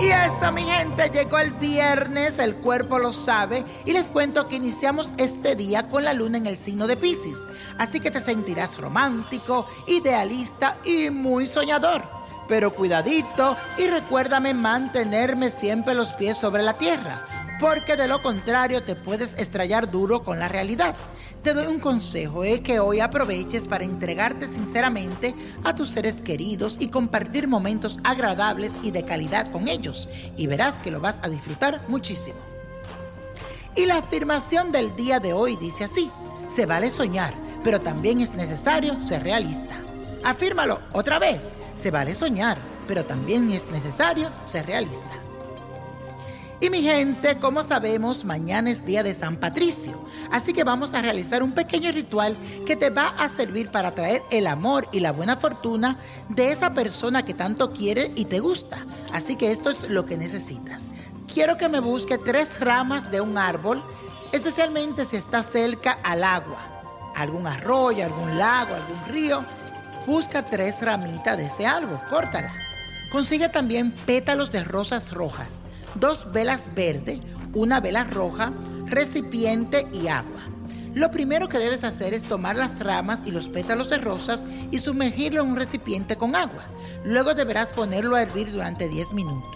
Bueno, mi gente, llegó el viernes, el cuerpo lo sabe, y les cuento que iniciamos este día con la luna en el signo de Pisces. Así que te sentirás romántico, idealista y muy soñador. Pero cuidadito y recuérdame mantenerme siempre los pies sobre la tierra, porque de lo contrario te puedes estrellar duro con la realidad. Te doy un consejo, es que hoy aproveches para entregarte sinceramente a tus seres queridos y compartir momentos agradables y de calidad con ellos. Y verás que lo vas a disfrutar muchísimo. Y la afirmación del día de hoy dice así, se vale soñar, pero también es necesario ser realista. Afírmalo otra vez, se vale soñar, pero también es necesario ser realista. Y mi gente, como sabemos, mañana es día de San Patricio, así que vamos a realizar un pequeño ritual que te va a servir para traer el amor y la buena fortuna de esa persona que tanto quiere y te gusta. Así que esto es lo que necesitas. Quiero que me busque tres ramas de un árbol, especialmente si está cerca al agua, algún arroyo, algún lago, algún río. Busca tres ramitas de ese árbol, córtala. Consigue también pétalos de rosas rojas dos velas verdes, una vela roja, recipiente y agua. Lo primero que debes hacer es tomar las ramas y los pétalos de rosas y sumergirlo en un recipiente con agua. Luego deberás ponerlo a hervir durante 10 minutos.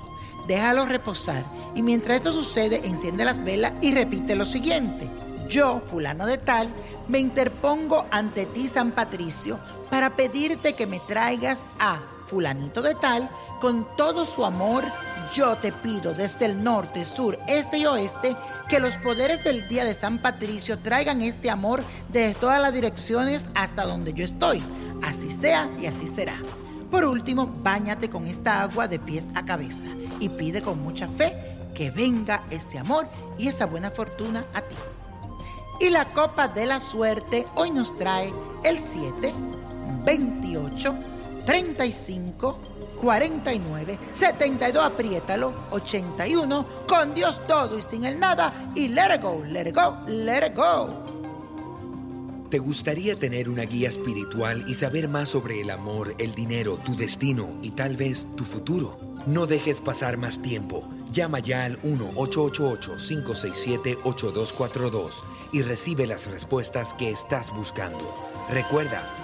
Déjalo reposar y mientras esto sucede enciende las velas y repite lo siguiente. Yo, fulano de tal, me interpongo ante ti, San Patricio, para pedirte que me traigas a fulanito de tal con todo su amor yo te pido desde el norte, sur, este y oeste que los poderes del día de San Patricio traigan este amor desde todas las direcciones hasta donde yo estoy. Así sea y así será. Por último, báñate con esta agua de pies a cabeza y pide con mucha fe que venga este amor y esa buena fortuna a ti. Y la copa de la suerte hoy nos trae el 7, 28, 35, 49, 72, apriétalo, 81, con Dios todo y sin el nada, y let it go, let it go, let it go. ¿Te gustaría tener una guía espiritual y saber más sobre el amor, el dinero, tu destino y tal vez tu futuro? No dejes pasar más tiempo. Llama ya al 1-888-567-8242 y recibe las respuestas que estás buscando. Recuerda,